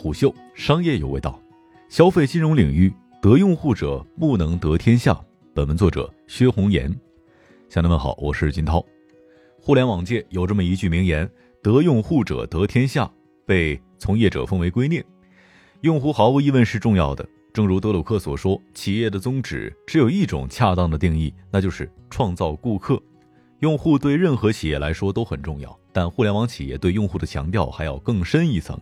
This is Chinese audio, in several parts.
虎嗅商业有味道，消费金融领域得用户者不能得天下。本文作者薛红岩，乡亲们好，我是金涛。互联网界有这么一句名言：“得用户者得天下”，被从业者奉为圭臬。用户毫无疑问是重要的，正如德鲁克所说：“企业的宗旨只有一种恰当的定义，那就是创造顾客。”用户对任何企业来说都很重要，但互联网企业对用户的强调还要更深一层。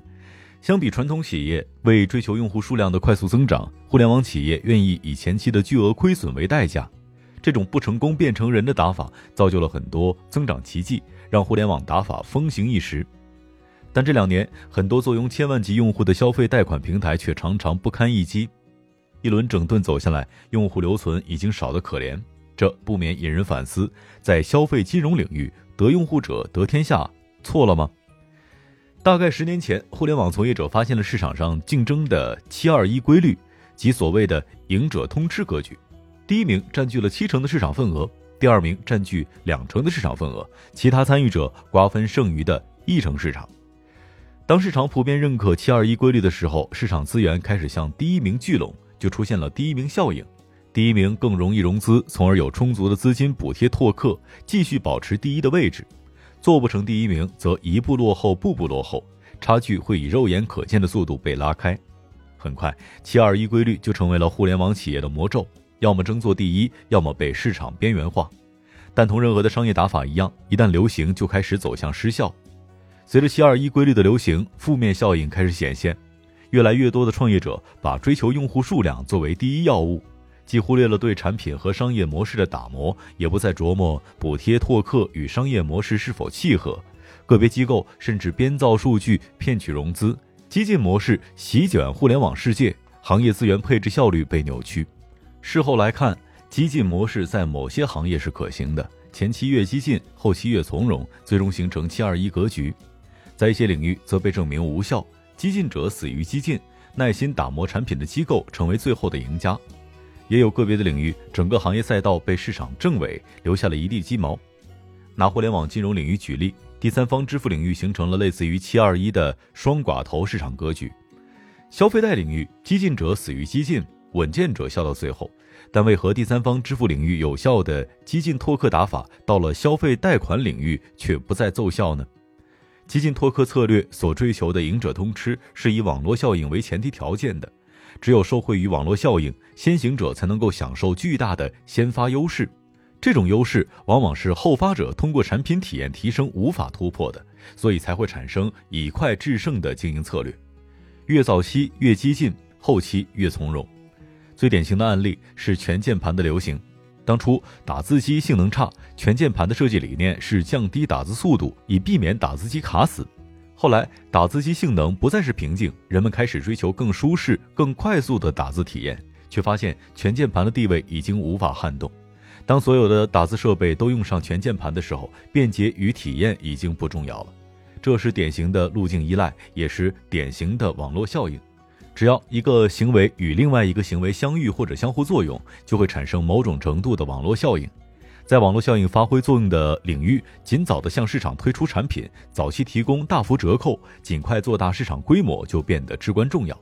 相比传统企业为追求用户数量的快速增长，互联网企业愿意以前期的巨额亏损为代价。这种不成功变成人的打法，造就了很多增长奇迹，让互联网打法风行一时。但这两年，很多坐拥千万级用户的消费贷款平台却常常不堪一击。一轮整顿走下来，用户留存已经少得可怜，这不免引人反思：在消费金融领域，得用户者得天下，错了吗？大概十年前，互联网从业者发现了市场上竞争的“七二一”规律，即所谓的“赢者通吃”格局。第一名占据了七成的市场份额，第二名占据两成的市场份额，其他参与者瓜分剩余的一成市场。当市场普遍认可“七二一”规律的时候，市场资源开始向第一名聚拢，就出现了第一名效应。第一名更容易融资，从而有充足的资金补贴拓客，继续保持第一的位置。做不成第一名，则一步落后，步步落后，差距会以肉眼可见的速度被拉开。很快，七二一规律就成为了互联网企业的魔咒：要么争做第一，要么被市场边缘化。但同任何的商业打法一样，一旦流行，就开始走向失效。随着七二一规律的流行，负面效应开始显现，越来越多的创业者把追求用户数量作为第一要务。既忽略了对产品和商业模式的打磨，也不再琢磨补贴拓客与商业模式是否契合。个别机构甚至编造数据骗取融资，激进模式席卷互联网世界，行业资源配置效率被扭曲。事后来看，激进模式在某些行业是可行的，前期越激进，后期越从容，最终形成“七二一”格局。在一些领域则被证明无效，激进者死于激进，耐心打磨产品的机构成为最后的赢家。也有个别的领域，整个行业赛道被市场证伪，留下了一地鸡毛。拿互联网金融领域举例，第三方支付领域形成了类似于“七二一”的双寡头市场格局。消费贷领域，激进者死于激进，稳健者笑到最后。但为何第三方支付领域有效的激进拓客打法，到了消费贷款领域却不再奏效呢？激进拓客策略所追求的“赢者通吃”，是以网络效应为前提条件的。只有受惠于网络效应，先行者才能够享受巨大的先发优势。这种优势往往是后发者通过产品体验提升无法突破的，所以才会产生以快制胜的经营策略。越早期越激进，后期越从容。最典型的案例是全键盘的流行。当初打字机性能差，全键盘的设计理念是降低打字速度，以避免打字机卡死。后来，打字机性能不再是瓶颈，人们开始追求更舒适、更快速的打字体验，却发现全键盘的地位已经无法撼动。当所有的打字设备都用上全键盘的时候，便捷与体验已经不重要了。这是典型的路径依赖，也是典型的网络效应。只要一个行为与另外一个行为相遇或者相互作用，就会产生某种程度的网络效应。在网络效应发挥作用的领域，尽早的向市场推出产品，早期提供大幅折扣，尽快做大市场规模就变得至关重要。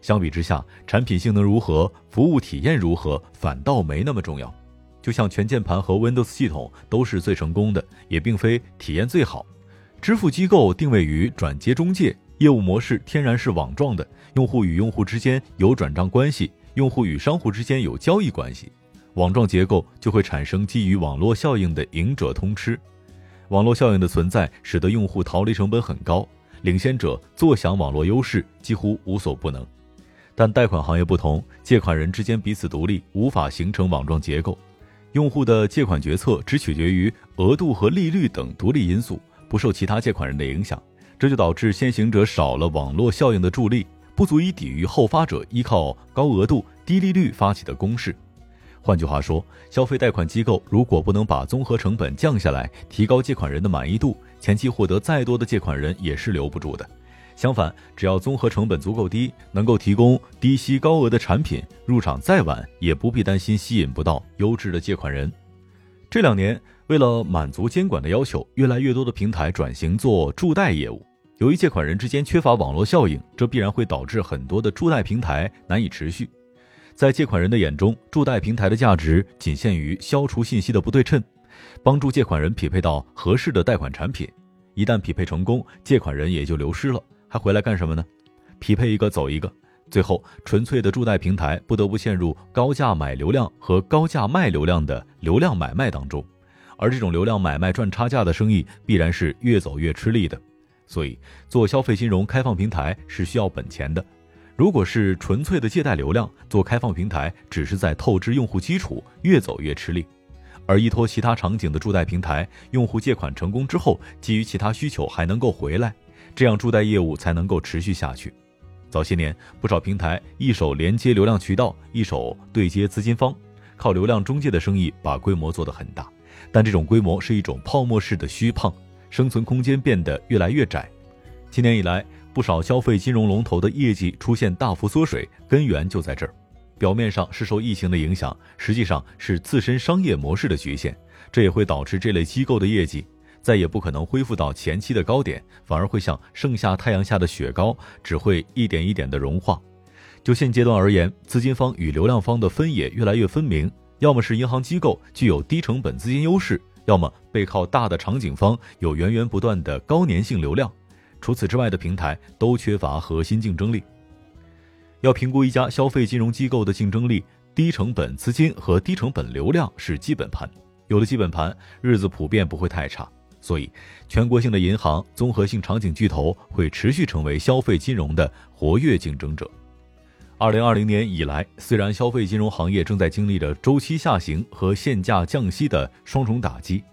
相比之下，产品性能如何、服务体验如何，反倒没那么重要。就像全键盘和 Windows 系统都是最成功的，也并非体验最好。支付机构定位于转接中介，业务模式天然是网状的，用户与用户之间有转账关系，用户与商户之间有交易关系。网状结构就会产生基于网络效应的赢者通吃，网络效应的存在使得用户逃离成本很高，领先者坐享网络优势几乎无所不能。但贷款行业不同，借款人之间彼此独立，无法形成网状结构，用户的借款决策只取决于额度和利率等独立因素，不受其他借款人的影响，这就导致先行者少了网络效应的助力，不足以抵御后发者依靠高额度、低利率发起的攻势。换句话说，消费贷款机构如果不能把综合成本降下来，提高借款人的满意度，前期获得再多的借款人也是留不住的。相反，只要综合成本足够低，能够提供低息高额的产品，入场再晚也不必担心吸引不到优质的借款人。这两年，为了满足监管的要求，越来越多的平台转型做助贷业务。由于借款人之间缺乏网络效应，这必然会导致很多的助贷平台难以持续。在借款人的眼中，助贷平台的价值仅限于消除信息的不对称，帮助借款人匹配到合适的贷款产品。一旦匹配成功，借款人也就流失了，还回来干什么呢？匹配一个走一个，最后纯粹的助贷平台不得不陷入高价买流量和高价卖流量的流量买卖当中，而这种流量买卖赚差价的生意必然是越走越吃力的。所以，做消费金融开放平台是需要本钱的。如果是纯粹的借贷流量，做开放平台只是在透支用户基础，越走越吃力。而依托其他场景的助贷平台，用户借款成功之后，基于其他需求还能够回来，这样助贷业务才能够持续下去。早些年，不少平台一手连接流量渠道，一手对接资金方，靠流量中介的生意把规模做得很大，但这种规模是一种泡沫式的虚胖。生存空间变得越来越窄。今年以来，不少消费金融龙头的业绩出现大幅缩水，根源就在这儿。表面上是受疫情的影响，实际上是自身商业模式的局限。这也会导致这类机构的业绩再也不可能恢复到前期的高点，反而会像盛夏太阳下的雪糕，只会一点一点的融化。就现阶段而言，资金方与流量方的分野越来越分明，要么是银行机构具有低成本资金优势。要么背靠大的场景方有源源不断的高粘性流量，除此之外的平台都缺乏核心竞争力。要评估一家消费金融机构的竞争力，低成本资金和低成本流量是基本盘，有了基本盘，日子普遍不会太差。所以，全国性的银行、综合性场景巨头会持续成为消费金融的活跃竞争者。二零二零年以来，虽然消费金融行业正在经历着周期下行和限价降息的双重打击，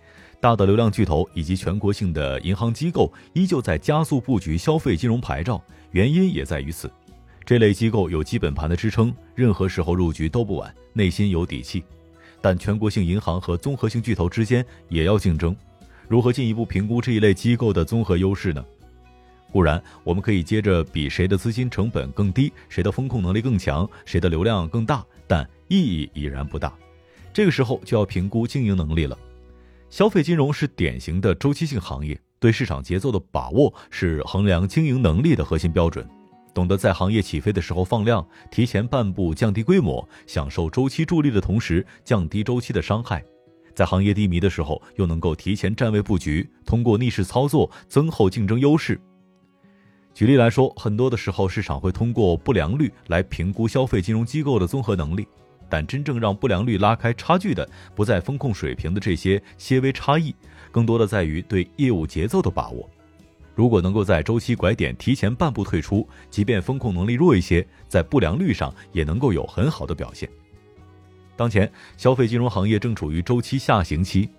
大的流量巨头以及全国性的银行机构依旧在加速布局消费金融牌照，原因也在于此。这类机构有基本盘的支撑，任何时候入局都不晚，内心有底气。但全国性银行和综合性巨头之间也要竞争，如何进一步评估这一类机构的综合优势呢？固然，我们可以接着比谁的资金成本更低，谁的风控能力更强，谁的流量更大，但意义已然不大。这个时候就要评估经营能力了。消费金融是典型的周期性行业，对市场节奏的把握是衡量经营能力的核心标准。懂得在行业起飞的时候放量，提前半步降低规模，享受周期助力的同时降低周期的伤害；在行业低迷的时候，又能够提前站位布局，通过逆势操作增厚竞争优势。举例来说，很多的时候，市场会通过不良率来评估消费金融机构的综合能力，但真正让不良率拉开差距的，不在风控水平的这些些微差异，更多的在于对业务节奏的把握。如果能够在周期拐点提前半步退出，即便风控能力弱一些，在不良率上也能够有很好的表现。当前，消费金融行业正处于周期下行期，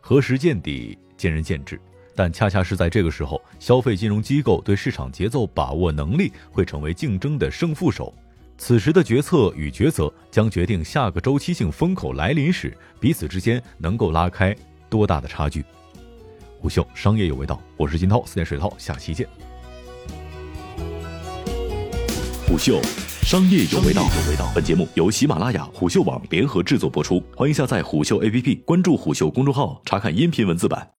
何时见底，见仁见智。但恰恰是在这个时候，消费金融机构对市场节奏把握能力会成为竞争的胜负手。此时的决策与抉择将决定下个周期性风口来临时，彼此之间能够拉开多大的差距。虎嗅商业有味道，我是金涛，四点水涛，下期见。虎嗅商业有味道，有味道。本节目由喜马拉雅、虎嗅网联合制作播出，欢迎下载虎嗅 APP，关注虎嗅公众号，查看音频文字版。